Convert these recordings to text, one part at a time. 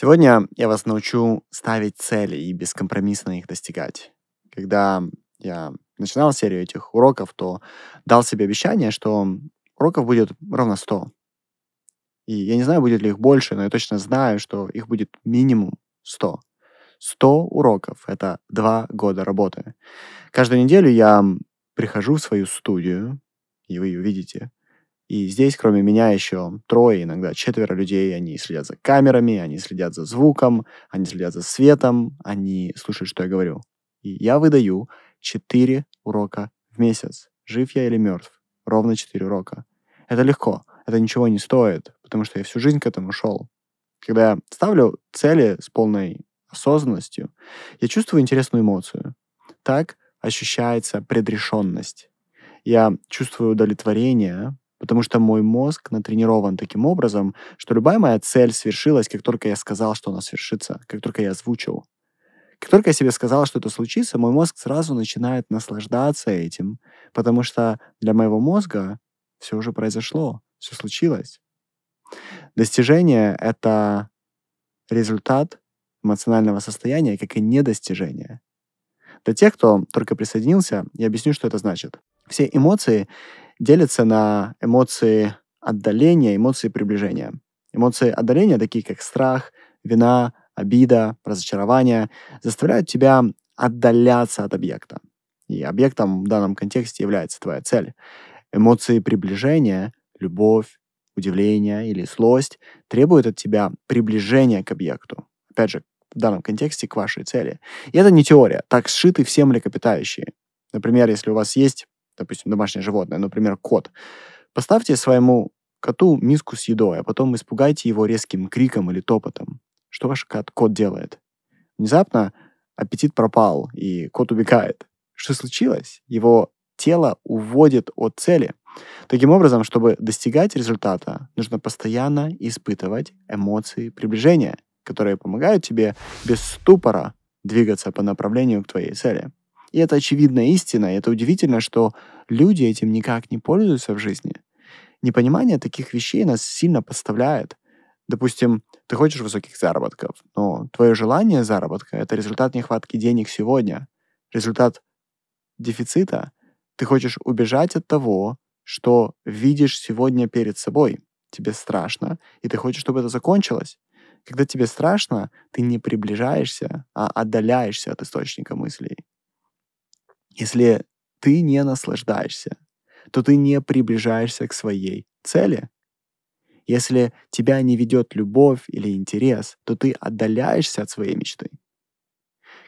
Сегодня я вас научу ставить цели и бескомпромиссно их достигать. Когда я начинал серию этих уроков, то дал себе обещание, что уроков будет ровно 100. И я не знаю, будет ли их больше, но я точно знаю, что их будет минимум 100. 100 уроков — это два года работы. Каждую неделю я прихожу в свою студию, и вы ее видите, и здесь, кроме меня, еще трое, иногда четверо людей. Они следят за камерами, они следят за звуком, они следят за светом, они слушают, что я говорю. И я выдаю 4 урока в месяц. Жив я или мертв. Ровно 4 урока. Это легко. Это ничего не стоит, потому что я всю жизнь к этому шел. Когда я ставлю цели с полной осознанностью, я чувствую интересную эмоцию. Так ощущается предрешенность. Я чувствую удовлетворение, потому что мой мозг натренирован таким образом, что любая моя цель свершилась, как только я сказал, что она свершится, как только я озвучил. Как только я себе сказал, что это случится, мой мозг сразу начинает наслаждаться этим, потому что для моего мозга все уже произошло, все случилось. Достижение — это результат эмоционального состояния, как и недостижение. Для тех, кто только присоединился, я объясню, что это значит. Все эмоции делятся на эмоции отдаления, эмоции приближения. Эмоции отдаления, такие как страх, вина, обида, разочарование, заставляют тебя отдаляться от объекта. И объектом в данном контексте является твоя цель. Эмоции приближения, любовь, удивление или злость требуют от тебя приближения к объекту. Опять же, в данном контексте к вашей цели. И это не теория. Так сшиты все млекопитающие. Например, если у вас есть допустим, домашнее животное, например, кот, поставьте своему коту миску с едой, а потом испугайте его резким криком или топотом. Что ваш кот, кот делает? Внезапно аппетит пропал, и кот убегает. Что случилось? Его тело уводит от цели. Таким образом, чтобы достигать результата, нужно постоянно испытывать эмоции приближения, которые помогают тебе без ступора двигаться по направлению к твоей цели. И это очевидная истина, и это удивительно, что люди этим никак не пользуются в жизни. Непонимание таких вещей нас сильно подставляет. Допустим, ты хочешь высоких заработков, но твое желание заработка — это результат нехватки денег сегодня, результат дефицита. Ты хочешь убежать от того, что видишь сегодня перед собой. Тебе страшно, и ты хочешь, чтобы это закончилось. Когда тебе страшно, ты не приближаешься, а отдаляешься от источника мыслей. Если ты не наслаждаешься, то ты не приближаешься к своей цели. Если тебя не ведет любовь или интерес, то ты отдаляешься от своей мечты.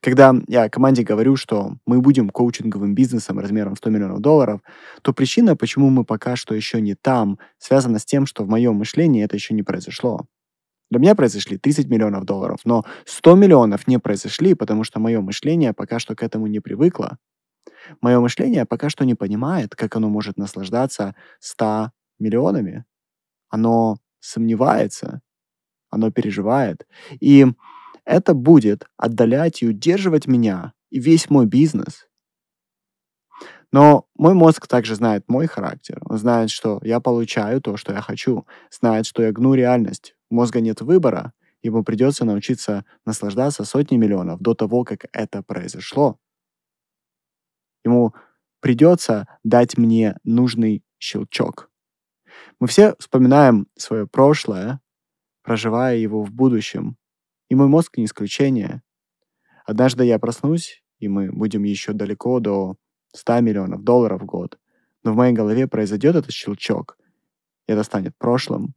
Когда я команде говорю, что мы будем коучинговым бизнесом размером 100 миллионов долларов, то причина, почему мы пока что еще не там, связана с тем, что в моем мышлении это еще не произошло. Для меня произошли 30 миллионов долларов, но 100 миллионов не произошли, потому что мое мышление пока что к этому не привыкло. Мое мышление пока что не понимает, как оно может наслаждаться 100 миллионами. Оно сомневается, оно переживает. И это будет отдалять и удерживать меня и весь мой бизнес. Но мой мозг также знает мой характер. Он знает, что я получаю то, что я хочу. Знает, что я гну реальность. У мозга нет выбора. Ему придется научиться наслаждаться сотней миллионов до того, как это произошло. Ему придется дать мне нужный щелчок. Мы все вспоминаем свое прошлое, проживая его в будущем. И мой мозг не исключение. Однажды я проснусь, и мы будем еще далеко до 100 миллионов долларов в год. Но в моей голове произойдет этот щелчок, и это станет прошлым.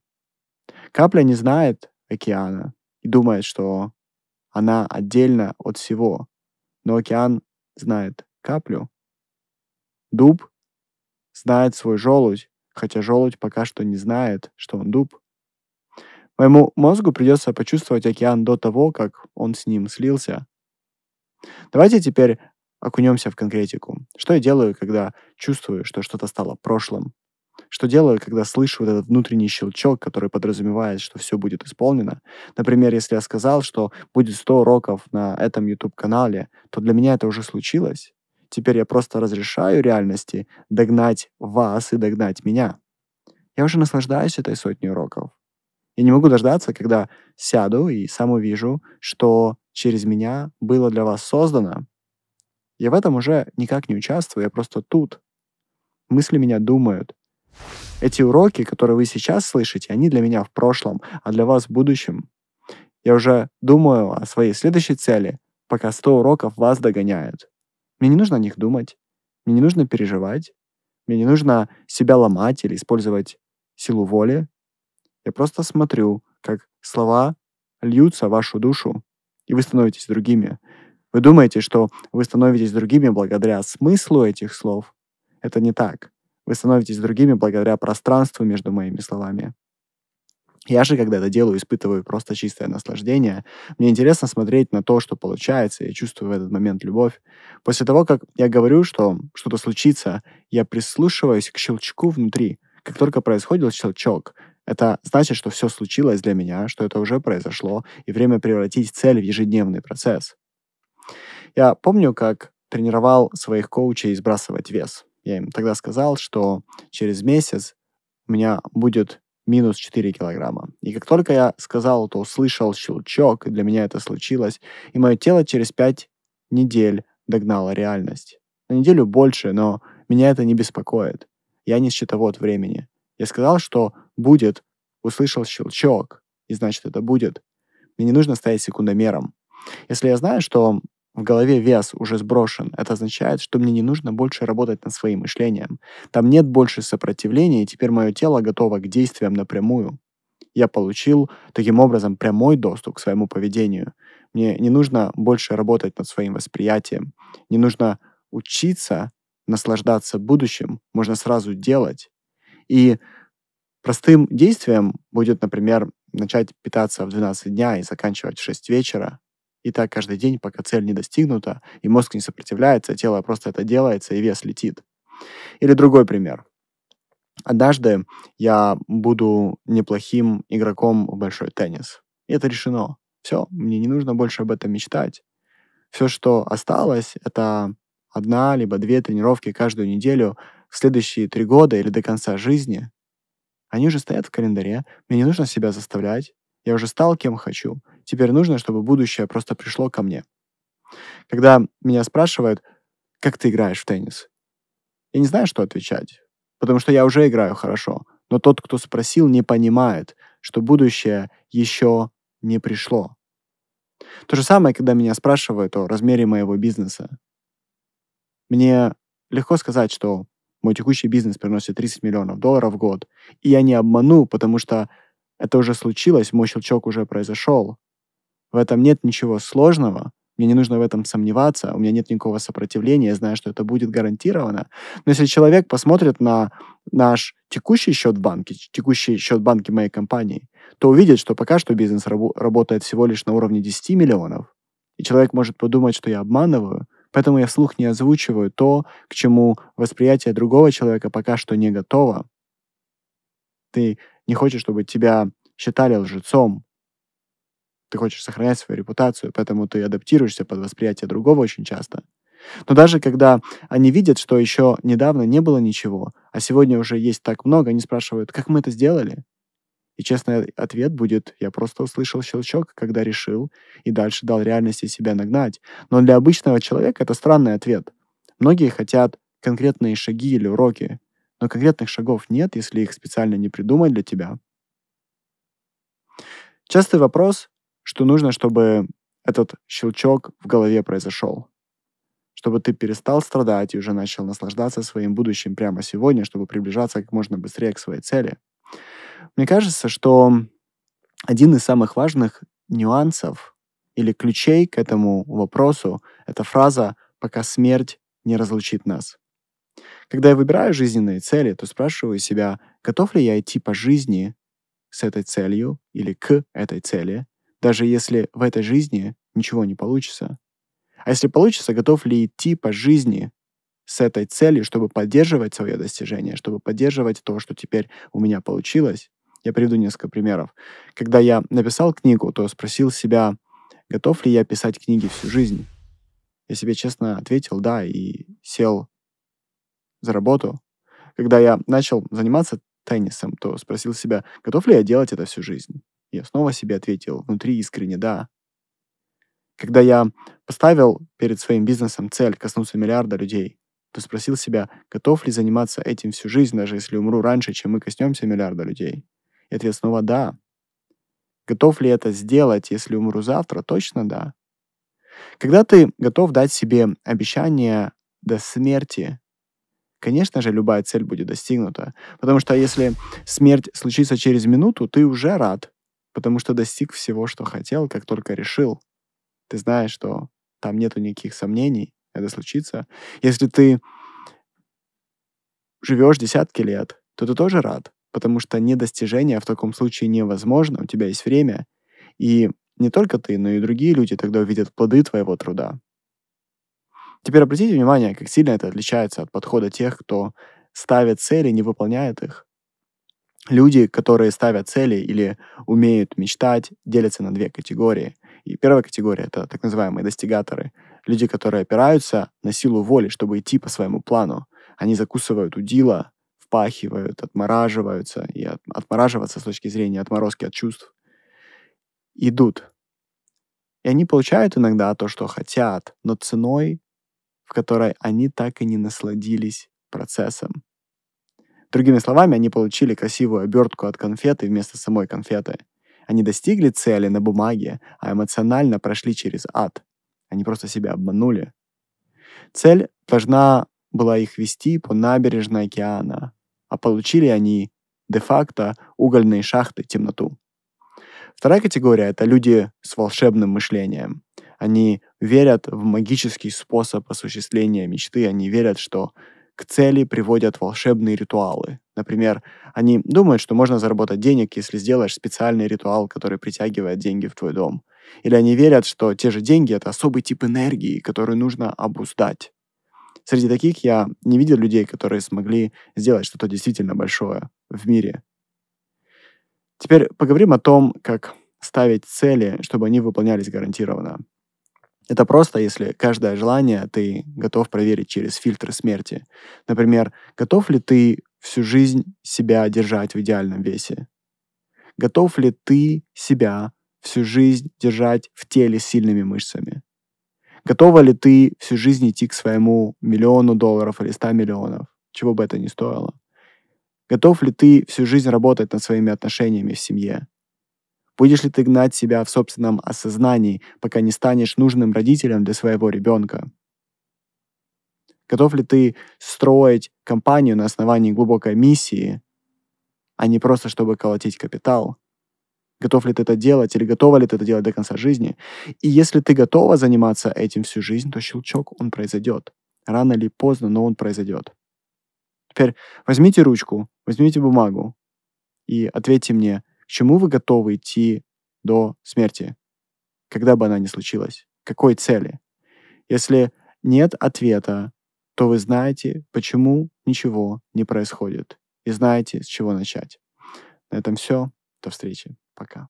Капля не знает океана и думает, что она отдельно от всего. Но океан знает каплю, Дуб знает свой желудь, хотя желудь пока что не знает, что он дуб. Моему мозгу придется почувствовать океан до того, как он с ним слился. Давайте теперь окунемся в конкретику. Что я делаю, когда чувствую, что что-то стало прошлым? Что делаю, когда слышу вот этот внутренний щелчок, который подразумевает, что все будет исполнено? Например, если я сказал, что будет 100 уроков на этом YouTube-канале, то для меня это уже случилось. Теперь я просто разрешаю реальности догнать вас и догнать меня. Я уже наслаждаюсь этой сотней уроков. Я не могу дождаться, когда сяду и сам увижу, что через меня было для вас создано. Я в этом уже никак не участвую, я просто тут. Мысли меня думают. Эти уроки, которые вы сейчас слышите, они для меня в прошлом, а для вас в будущем. Я уже думаю о своей следующей цели, пока 100 уроков вас догоняют. Мне не нужно о них думать, мне не нужно переживать, мне не нужно себя ломать или использовать силу воли. Я просто смотрю, как слова льются в вашу душу, и вы становитесь другими. Вы думаете, что вы становитесь другими благодаря смыслу этих слов? Это не так. Вы становитесь другими благодаря пространству между моими словами. Я же, когда это делаю, испытываю просто чистое наслаждение. Мне интересно смотреть на то, что получается. Я чувствую в этот момент любовь. После того, как я говорю, что что-то случится, я прислушиваюсь к щелчку внутри. Как только происходит щелчок, это значит, что все случилось для меня, что это уже произошло, и время превратить цель в ежедневный процесс. Я помню, как тренировал своих коучей сбрасывать вес. Я им тогда сказал, что через месяц у меня будет минус 4 килограмма. И как только я сказал, то услышал щелчок, и для меня это случилось, и мое тело через 5 недель догнало реальность. На неделю больше, но меня это не беспокоит. Я не счетовод времени. Я сказал, что будет, услышал щелчок, и значит это будет. Мне не нужно стоять секундомером. Если я знаю, что в голове вес уже сброшен, это означает, что мне не нужно больше работать над своим мышлением. Там нет больше сопротивления, и теперь мое тело готово к действиям напрямую. Я получил таким образом прямой доступ к своему поведению. Мне не нужно больше работать над своим восприятием. Не нужно учиться наслаждаться будущим. Можно сразу делать. И простым действием будет, например, начать питаться в 12 дня и заканчивать в 6 вечера. И так каждый день, пока цель не достигнута, и мозг не сопротивляется, тело просто это делается, и вес летит. Или другой пример. Однажды я буду неплохим игроком в большой теннис. И это решено. Все, мне не нужно больше об этом мечтать. Все, что осталось, это одна либо две тренировки каждую неделю в следующие три года или до конца жизни. Они уже стоят в календаре, мне не нужно себя заставлять. Я уже стал кем хочу. Теперь нужно, чтобы будущее просто пришло ко мне. Когда меня спрашивают, как ты играешь в теннис, я не знаю, что отвечать, потому что я уже играю хорошо. Но тот, кто спросил, не понимает, что будущее еще не пришло. То же самое, когда меня спрашивают о размере моего бизнеса. Мне легко сказать, что мой текущий бизнес приносит 30 миллионов долларов в год, и я не обману, потому что это уже случилось, мой щелчок уже произошел. В этом нет ничего сложного. Мне не нужно в этом сомневаться, у меня нет никакого сопротивления, я знаю, что это будет гарантировано. Но если человек посмотрит на наш текущий счет в банке, текущий счет в банке моей компании, то увидит, что пока что бизнес рабо- работает всего лишь на уровне 10 миллионов. И человек может подумать, что я обманываю, поэтому я вслух не озвучиваю то, к чему восприятие другого человека пока что не готово. Ты не хочешь, чтобы тебя считали лжецом, ты хочешь сохранять свою репутацию, поэтому ты адаптируешься под восприятие другого очень часто. Но даже когда они видят, что еще недавно не было ничего, а сегодня уже есть так много, они спрашивают, как мы это сделали? И честный ответ будет, я просто услышал щелчок, когда решил, и дальше дал реальности себя нагнать. Но для обычного человека это странный ответ. Многие хотят конкретные шаги или уроки, но конкретных шагов нет, если их специально не придумать для тебя. Частый вопрос, что нужно, чтобы этот щелчок в голове произошел. Чтобы ты перестал страдать и уже начал наслаждаться своим будущим прямо сегодня, чтобы приближаться как можно быстрее к своей цели. Мне кажется, что один из самых важных нюансов или ключей к этому вопросу — это фраза «пока смерть не разлучит нас». Когда я выбираю жизненные цели, то спрашиваю себя, готов ли я идти по жизни с этой целью или к этой цели, даже если в этой жизни ничего не получится. А если получится, готов ли идти по жизни с этой целью, чтобы поддерживать свое достижение, чтобы поддерживать то, что теперь у меня получилось. Я приведу несколько примеров. Когда я написал книгу, то спросил себя, готов ли я писать книги всю жизнь. Я себе честно ответил «да» и сел за работу. Когда я начал заниматься теннисом, то спросил себя, готов ли я делать это всю жизнь. Я снова себе ответил внутри искренне «да». Когда я поставил перед своим бизнесом цель коснуться миллиарда людей, то спросил себя, готов ли заниматься этим всю жизнь, даже если умру раньше, чем мы коснемся миллиарда людей. И ответ снова «да». Готов ли это сделать, если умру завтра? Точно да. Когда ты готов дать себе обещание до смерти, конечно же, любая цель будет достигнута. Потому что если смерть случится через минуту, ты уже рад, потому что достиг всего, что хотел, как только решил. Ты знаешь, что там нету никаких сомнений, это случится. Если ты живешь десятки лет, то ты тоже рад, потому что недостижение в таком случае невозможно, у тебя есть время, и не только ты, но и другие люди тогда увидят плоды твоего труда. Теперь обратите внимание, как сильно это отличается от подхода тех, кто ставит цели, не выполняет их. Люди, которые ставят цели или умеют мечтать, делятся на две категории. И первая категория — это так называемые достигаторы. Люди, которые опираются на силу воли, чтобы идти по своему плану. Они закусывают удила, впахивают, отмораживаются. И от, отмораживаться с точки зрения отморозки от чувств. Идут. И они получают иногда то, что хотят, но ценой, в которой они так и не насладились процессом. Другими словами, они получили красивую обертку от конфеты вместо самой конфеты. Они достигли цели на бумаге, а эмоционально прошли через ад. Они просто себя обманули. Цель должна была их вести по набережной океана, а получили они де-факто угольные шахты, темноту. Вторая категория — это люди с волшебным мышлением. Они верят в магический способ осуществления мечты, они верят, что к цели приводят волшебные ритуалы. Например, они думают, что можно заработать денег, если сделаешь специальный ритуал, который притягивает деньги в твой дом. Или они верят, что те же деньги — это особый тип энергии, который нужно обуздать. Среди таких я не видел людей, которые смогли сделать что-то действительно большое в мире. Теперь поговорим о том, как ставить цели, чтобы они выполнялись гарантированно. Это просто, если каждое желание ты готов проверить через фильтры смерти. Например, готов ли ты всю жизнь себя держать в идеальном весе? Готов ли ты себя всю жизнь держать в теле сильными мышцами? Готова ли ты всю жизнь идти к своему миллиону долларов или ста миллионов, чего бы это ни стоило? Готов ли ты всю жизнь работать над своими отношениями в семье? Будешь ли ты гнать себя в собственном осознании, пока не станешь нужным родителем для своего ребенка? Готов ли ты строить компанию на основании глубокой миссии, а не просто чтобы колотить капитал? Готов ли ты это делать или готова ли ты это делать до конца жизни? И если ты готова заниматься этим всю жизнь, то щелчок, он произойдет. Рано или поздно, но он произойдет. Теперь возьмите ручку, возьмите бумагу и ответьте мне, чему вы готовы идти до смерти, когда бы она ни случилась? Какой цели? Если нет ответа, то вы знаете, почему ничего не происходит, и знаете, с чего начать. На этом все. До встречи. Пока.